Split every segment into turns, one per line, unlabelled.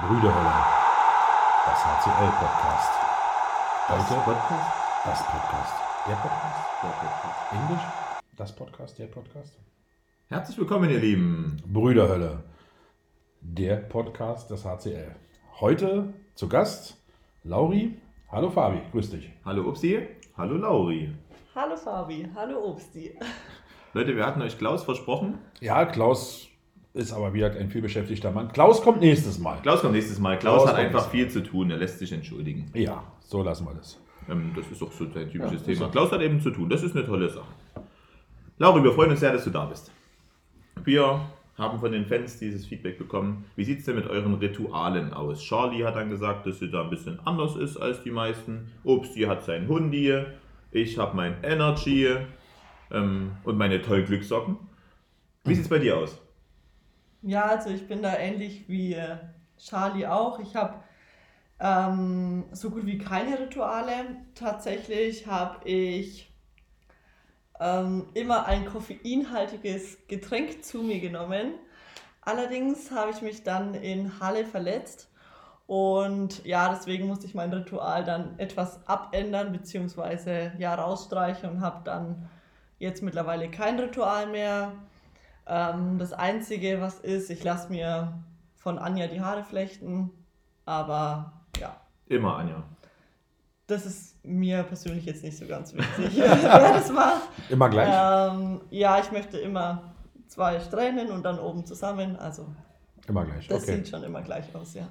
Brüderhölle. Das HCL-Podcast.
Das
Heute
Podcast?
das Podcast. Der Podcast?
Der Podcast.
Englisch? Das Podcast, der Podcast?
Herzlich willkommen, ihr Lieben.
Brüderhölle. Der Podcast des HCL. Heute zu Gast Lauri. Hallo Fabi, grüß dich.
Hallo Upsi, hallo Lauri.
Hallo Fabi, hallo Obsti.
Leute, wir hatten euch Klaus versprochen.
Ja, Klaus ist aber wieder ein vielbeschäftigter Mann. Klaus kommt nächstes Mal.
Klaus kommt nächstes Mal. Klaus,
Klaus
hat einfach viel zu tun, er lässt sich entschuldigen.
Ja, so lassen wir das.
Ähm, das ist auch so sein typisches
Ja,
Thema.
so.
Klaus hat eben zu tun, das ist eine tolle Sache. Lauri, wir freuen uns sehr, dass du da bist. Wir haben von den Fans dieses Feedback bekommen. Wie sieht es denn mit euren Ritualen aus? Charlie hat dann gesagt, dass sie da ein bisschen anders ist als die meisten. Obsti hat sein Hundi, ich habe mein Energy ähm, und meine toll Glückssocken. Wie sieht es bei dir aus?
Ja, also ich bin da ähnlich wie äh, Charlie auch. Ich habe ähm, so gut wie keine Rituale. Tatsächlich habe ich ähm, immer ein koffeinhaltiges Getränk zu mir genommen. Allerdings habe ich mich dann in Halle verletzt und ja, deswegen musste ich mein Ritual dann etwas abändern bzw. ja rausstreichen und habe dann jetzt mittlerweile kein Ritual mehr. Ähm, das Einzige, was ist, ich lasse mir von Anja die Haare flechten, aber ja,
Immer, Anja.
das ist mir persönlich jetzt nicht so ganz wichtig, wer das macht.
Immer gleich?
Ähm, ja, ich möchte immer zwei Strähnen und dann oben zusammen, also
Immer gleich.
das
Okay.
sieht schon immer gleich aus, ja.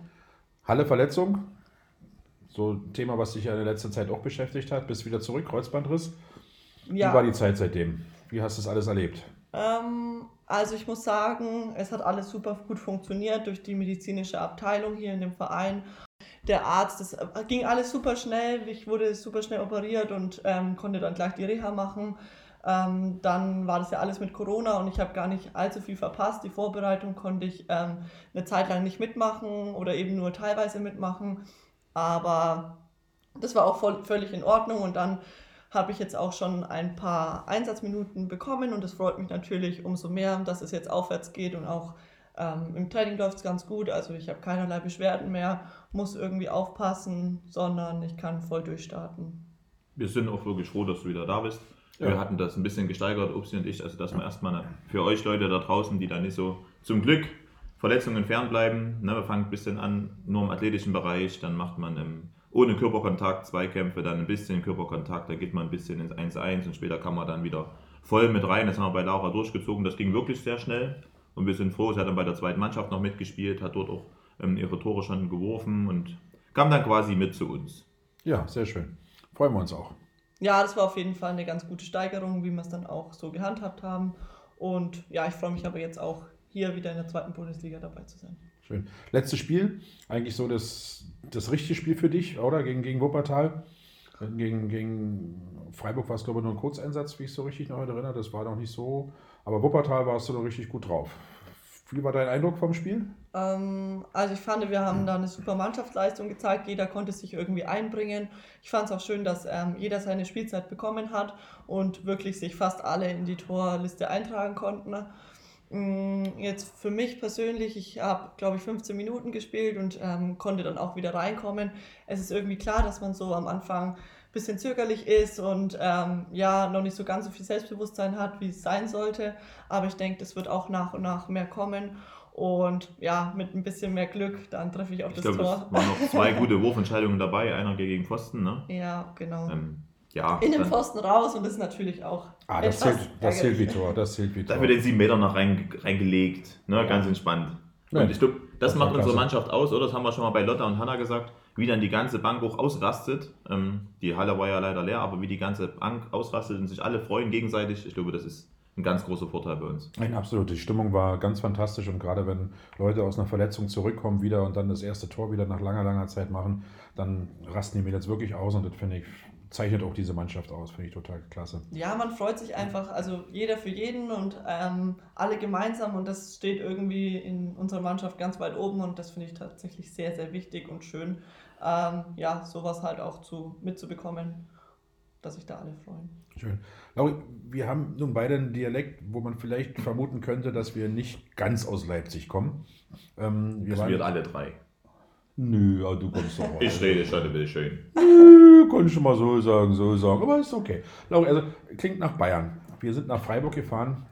Halle Verletzung. So ein Thema, was dich ja in der letzten Zeit auch beschäftigt hat. Bist wieder zurück, Kreuzbandriss. Wie war
Ja,
die Zeit seitdem? Wie hast du das alles erlebt?
Ähm, also ich muss sagen, es hat alles super gut funktioniert durch die medizinische Abteilung hier in dem Verein. Der Arzt, das äh, ging alles super schnell. Ich wurde super schnell operiert und ähm, konnte dann gleich die Reha machen. Ähm, dann war das ja alles mit Corona und ich habe gar nicht allzu viel verpasst. Die Vorbereitung konnte ich ähm, eine Zeit lang nicht mitmachen oder eben nur teilweise mitmachen. Aber das war auch voll, völlig in Ordnung und dann habe ich jetzt auch schon ein paar Einsatzminuten bekommen und es freut mich natürlich umso mehr, dass es jetzt aufwärts geht und auch ähm, im Training läuft es ganz gut. Also ich habe keinerlei Beschwerden mehr, muss irgendwie aufpassen, sondern ich kann voll durchstarten.
Wir sind auch wirklich froh, dass du wieder da bist.
Ja.
Wir hatten das ein bisschen gesteigert, Upsi und ich, also dass wir erstmal für euch Leute da draußen, die da nicht so zum Glück Verletzungen fernbleiben. Ne, wir fangen ein bisschen an, nur im athletischen Bereich, dann macht man im, ohne Körperkontakt Zweikämpfe, dann ein bisschen Körperkontakt, da geht man ein bisschen ins 1-1 und später kann man dann wieder voll mit rein. Das haben wir bei Laura durchgezogen, das ging wirklich sehr schnell und wir sind froh, sie hat dann bei der zweiten Mannschaft noch mitgespielt, hat dort auch ähm, ihre Tore schon geworfen und kam dann quasi mit zu uns.
Ja, sehr schön. Freuen wir uns auch.
Ja, das war auf jeden Fall eine ganz gute Steigerung, wie wir es dann auch so gehandhabt haben. Und ja, ich freue mich aber jetzt auch hier wieder in der zweiten Bundesliga dabei zu sein.
Schön. Letztes Spiel, eigentlich so das, das richtige Spiel für dich, oder? Gegen, gegen Wuppertal. Gegen, gegen Freiburg war es, glaube ich, nur ein Kurzeinsatz, wie ich es so richtig noch erinnere. Das war noch nicht so. Aber Wuppertal warst du noch richtig gut drauf. Wie war dein Eindruck vom Spiel?
Ähm, also ich fand, wir haben da eine super Mannschaftsleistung gezeigt. Jeder konnte sich irgendwie einbringen. Ich fand es auch schön, dass ähm, jeder seine Spielzeit bekommen hat und wirklich sich fast alle in die Torliste eintragen konnten. Mm, Jetzt für mich persönlich, ich habe, glaube ich, 15 Minuten gespielt und ähm, konnte dann auch wieder reinkommen. Es ist irgendwie klar, dass man so am Anfang ein bisschen zögerlich ist und ähm, ja, noch nicht so ganz so viel Selbstbewusstsein hat, wie es sein sollte. Aber ich denke, das wird auch nach und nach mehr kommen. Und ja, mit ein bisschen mehr Glück, dann treffe ich auch
Ich
das
glaube,
Tor.
es waren noch zwei gute Wurfentscheidungen dabei, einer gegen Pfosten. Ne?
Ja, genau.
Ähm, ja,
In den Pfosten raus und das ist natürlich auch.
Ah, das zählt, das zählt wie. Tor. Das zählt wie Tor.
dafür den sieben Meter noch rein, reingelegt. Ne? Ganz entspannt.
Ja.
Und ich glaube, das
Das
macht unsere. Mannschaft aus, oder? Das haben wir schon mal bei Lotta und Hanna gesagt, wie dann die ganze Bank auch ausrastet. Ähm, die Halle war ja leider leer, aber wie die ganze Bank ausrastet und sich alle freuen gegenseitig, ich glaube, das ist ein ganz großer Vorteil bei uns.
Nein, absolut. Die Stimmung war ganz fantastisch und gerade wenn Leute aus einer Verletzung zurückkommen wieder und dann das erste Tor wieder nach langer, langer Zeit machen, dann rasten die Mädels wirklich aus und das finde ich, zeichnet auch diese Mannschaft aus. Finde ich total klasse.
Ja, man freut sich einfach, also jeder für jeden und ähm, alle gemeinsam und das steht irgendwie in unserer Mannschaft ganz weit oben und das finde ich tatsächlich sehr, sehr wichtig und schön, ähm, ja, sowas halt auch zu, mitzubekommen, dass sich da alle freuen.
Schön. Lauri, wir haben nun beide einen Dialekt, wo man vielleicht vermuten könnte, dass wir nicht ganz aus Leipzig kommen. Ähm, wir
Das wir
waren,
alle drei.
Nö, aber du kommst doch mal.
Ich rede schon ein bisschen.
Nö, konnte ich mal so sagen, so sagen. Aber ist okay. Also klingt nach Bayern. Wir sind nach Freiburg gefahren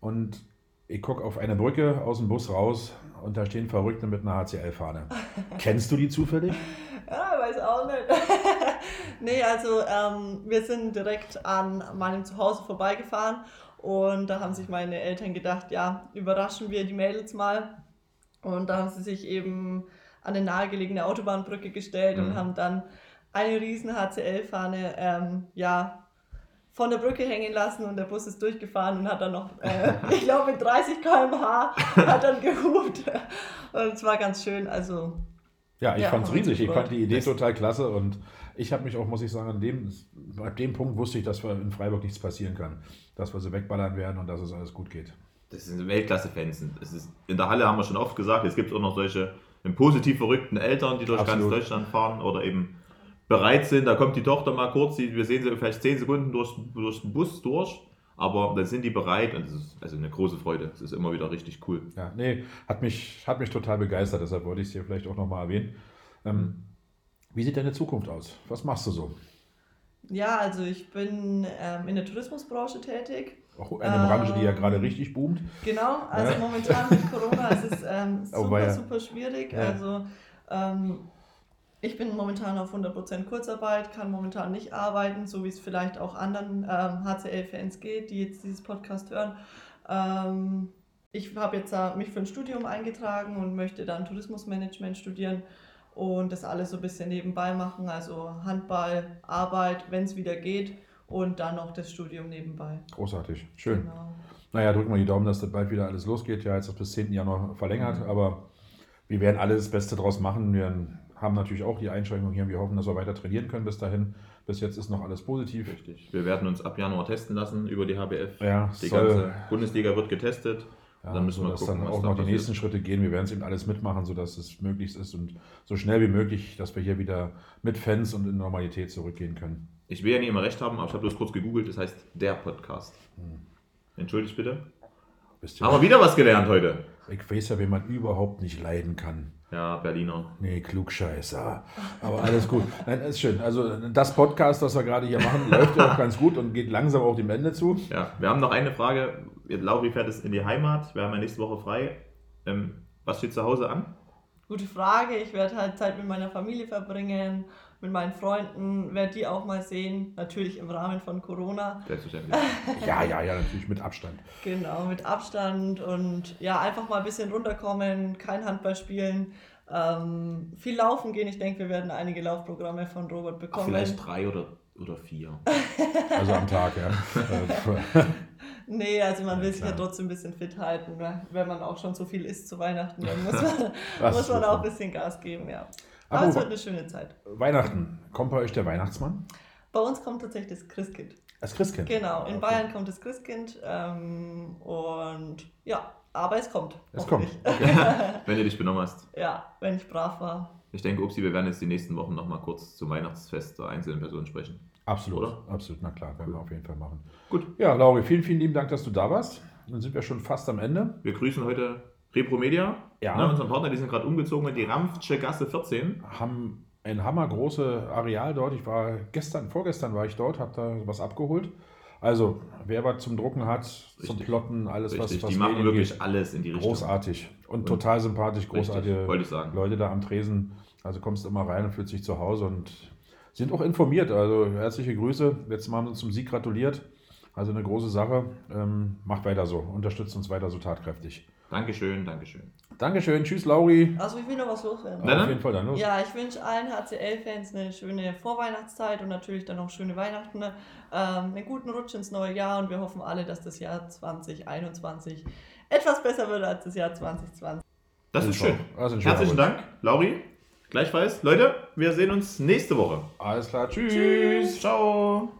und ich gucke auf eine Brücke aus dem Bus raus und da stehen Verrückte mit einer HCL-Fahne. Kennst du die zufällig?
Ja, weiß auch nicht. nee, also ähm, wir sind direkt an meinem Zuhause vorbeigefahren und da haben sich meine Eltern gedacht, ja, überraschen wir die Mädels mal. Und da haben sie sich eben an eine nahegelegene Autobahnbrücke gestellt
Mhm.
und haben dann eine riesen HCL-Fahne, ähm, ja, von der Brücke hängen lassen und der Bus ist durchgefahren und hat dann noch, äh, ich glaube mit 30 km/h hat dann gehupt. Und es war ganz schön, also
Ja, ich
Ja, wir uns
riesig. Ich fand die Idee total klasse und ich habe mich auch, muss ich sagen, an dem, ab dem Punkt wusste ich, dass wir in Freiburg nichts passieren kann. Dass wir sie wegballern werden und dass es alles gut geht.
Das sind Weltklasse-Fans. Es ist- In der Halle haben wir schon oft gesagt, es gibt auch noch solche positiv verrückten Eltern, die durch
Absolut.
ganz Deutschland fahren oder eben bereit sind. Da kommt die Tochter mal kurz, die, wir sehen sie vielleicht 10 Sekunden durch, durch den Bus durch, aber dann sind die bereit und das ist also eine große Freude. Es ist immer wieder richtig cool.
Ja, nee, hat mich, hat mich total begeistert, deshalb wollte ich es hier vielleicht auch nochmal erwähnen. Ähm, wie sieht deine Zukunft aus? Was machst du so?
Ja, also ich bin ähm, in der Tourismusbranche tätig.
Auch eine Branche, die ja
Ähm,
gerade richtig boomt.
Genau, also
Ja.
momentan mit Corona ist es ähm,
Oh,
super,
weia.
super schwierig.
Ja.
Also ähm, ich bin momentan auf 100% Kurzarbeit, kann momentan nicht arbeiten, so wie es vielleicht auch anderen ähm, HCL-Fans geht, die jetzt dieses Podcast hören. Ähm, ich habe jetzt äh, mich für ein Studium eingetragen und möchte dann Tourismusmanagement studieren und das alles so ein bisschen nebenbei machen, also Handball, Arbeit, wenn es wieder geht und dann noch das Studium nebenbei.
Großartig, schön.
Genau.
Naja, drücken wir die Daumen, dass das bald wieder alles losgeht. Ja, jetzt ist bis 10. Januar verlängert, aber wir werden alles das Beste draus machen. Wir haben natürlich auch die Einschränkung hier. Wir hoffen, dass wir weiter trainieren können bis dahin. Bis jetzt ist noch alles positiv.
Richtig. Wir werden uns ab Januar testen lassen über die HBF.
Ja,
Die
soll-
ganze Bundesliga wird getestet.
Ja,
dann müssen wir gucken,
dann auch
da
noch die
passiert.
nächsten Schritte gehen. Wir werden es eben alles mitmachen, sodass es möglichst ist und so schnell wie möglich, dass wir hier wieder mit Fans und in Normalität zurückgehen können.
Ich will ja nicht immer recht haben, aber ich habe bloß kurz gegoogelt, das heißt der Podcast.
Hm.
Entschuldigt bitte.
Wisst ihr,
Haben wir wieder was gelernt heute.
ich weiß ja, wen man überhaupt nicht leiden kann.
Ja, Berliner.
Nee, Klugscheißer. Aber alles gut. Nein, ist schön. Also das Podcast, was wir gerade hier machen, läuft ja auch ganz gut und geht langsam auch dem Ende zu.
Ja, wir haben noch eine Frage. Lauri fährt es in die Heimat. Wir haben ja nächste Woche frei. Ähm, was steht zu Hause an?
Gute Frage. Ich werde halt Zeit mit meiner Familie verbringen, mit meinen Freunden, werde die auch mal sehen. Natürlich im Rahmen von Corona.
Selbstverständlich.
Ja, ja, ja, natürlich mit Abstand.
Genau, mit Abstand und ja, einfach mal ein bisschen runterkommen, kein Handball spielen, ähm, viel laufen gehen. Ich denke, wir werden einige Laufprogramme von Robert bekommen.
Vielleicht drei oder, oder vier.
Also am Tag, ja.
Nee, also man
Ja,
will sich ja
klar.
trotzdem ein bisschen fit halten. Ne? Wenn man auch schon so viel isst zu Weihnachten, dann muss man, muss man auch ein bisschen Gas geben, ja.
Aber
Aber es wird eine schöne Zeit.
Weihnachten. Kommt bei euch der Weihnachtsmann?
Bei uns kommt tatsächlich das Christkind.
Als Christkind.
Genau, in
Okay.
Bayern kommt das Christkind ähm, und ja, aber es kommt.
Es
hoffentlich.
Wenn du dich benommen hast.
ja, wenn ich brav war.
Ich denke, Upsi, wir werden jetzt die nächsten Wochen nochmal kurz zum Weihnachtsfest der einzelnen Personen sprechen.
Absolut,
Oder?
absolut, na klar, werden wir auf jeden Fall machen.
Gut.
Ja, Lauri, vielen, vielen lieben Dank, dass du da warst. Dann sind wir schon fast am Ende.
Wir grüßen heute Repro Media,
Ja.
ne, unseren Partner, die sind gerade umgezogen in die Rampfsche Gasse 14.
Haben ein hammergroße Areal dort. Ich war gestern, vorgestern war ich dort, habe da was abgeholt. Also, wer was zum Drucken hat, zum
Richtig.
Plotten, alles, was,
Richtig,
was
die machen wirklich
geht,
alles in die Richtung.
großartig und,
Und-
total sympathisch,
Richtig,
großartige
sagen.
Leute da am Tresen. Also kommst immer rein und fühlst dich zu Hause und sind auch informiert. Also herzliche Grüße. Letztes Mal haben sie uns zum Sieg gratuliert. Also eine große Sache. Ähm, macht weiter so. Unterstützt uns weiter so tatkräftig.
Dankeschön, Dankeschön.
Dankeschön. Tschüss, Lauri.
Also ich will noch was loswerden.
Na
Auf jeden Fall dann los.
Ja, ich wünsche allen HCL-Fans eine schöne Vorweihnachtszeit und natürlich dann auch schöne Weihnachten, ne? ähm, einen guten Rutsch ins neue Jahr und wir hoffen alle, dass das Jahr 2021 etwas besser wird als das Jahr 2020.
Das ist schön.
Also
Herzlichen. Dank, Lauri. Gleichfalls. Leute, wir sehen uns nächste Woche.
Alles klar. Tschüss.
Tschüss. Ciao.